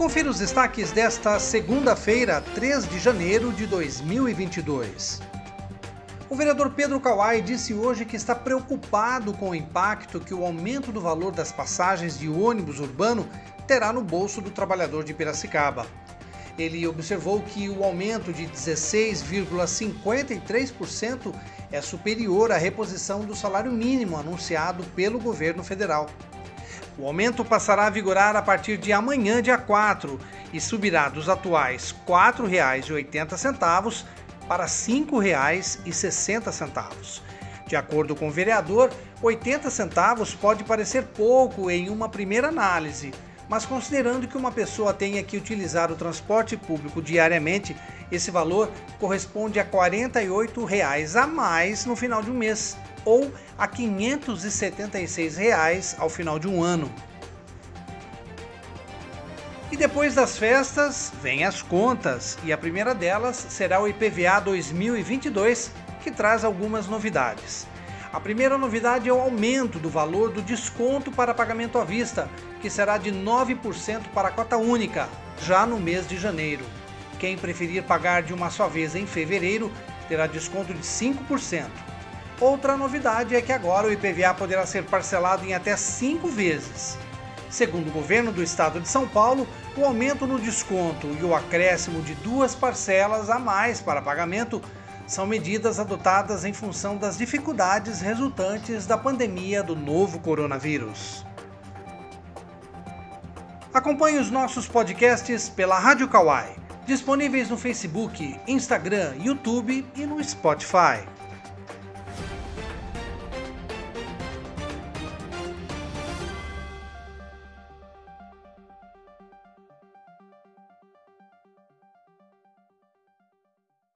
Confira os destaques desta segunda-feira, 3 de janeiro de 2022. O vereador Pedro Kawai disse hoje que está preocupado com o impacto que o aumento do valor das passagens de ônibus urbano terá no bolso do trabalhador de Piracicaba. Ele observou que o aumento de 16,53% é superior à reposição do salário mínimo anunciado pelo governo federal. O aumento passará a vigorar a partir de amanhã, dia 4, e subirá dos atuais R$ 4,80 para R$ 5,60. De acordo com o vereador, 80 centavos pode parecer pouco em uma primeira análise, mas considerando que uma pessoa tenha que utilizar o transporte público diariamente, esse valor corresponde a 48 reais a mais no final de um mês ou a 576 reais ao final de um ano. E depois das festas, vêm as contas, e a primeira delas será o IPVA 2022, que traz algumas novidades. A primeira novidade é o aumento do valor do desconto para pagamento à vista, que será de 9% para a cota única, já no mês de janeiro. Quem preferir pagar de uma só vez em fevereiro terá desconto de 5%. Outra novidade é que agora o IPVA poderá ser parcelado em até cinco vezes. Segundo o governo do estado de São Paulo, o aumento no desconto e o acréscimo de duas parcelas a mais para pagamento são medidas adotadas em função das dificuldades resultantes da pandemia do novo coronavírus. Acompanhe os nossos podcasts pela Rádio Kawai, disponíveis no Facebook, Instagram, YouTube e no Spotify.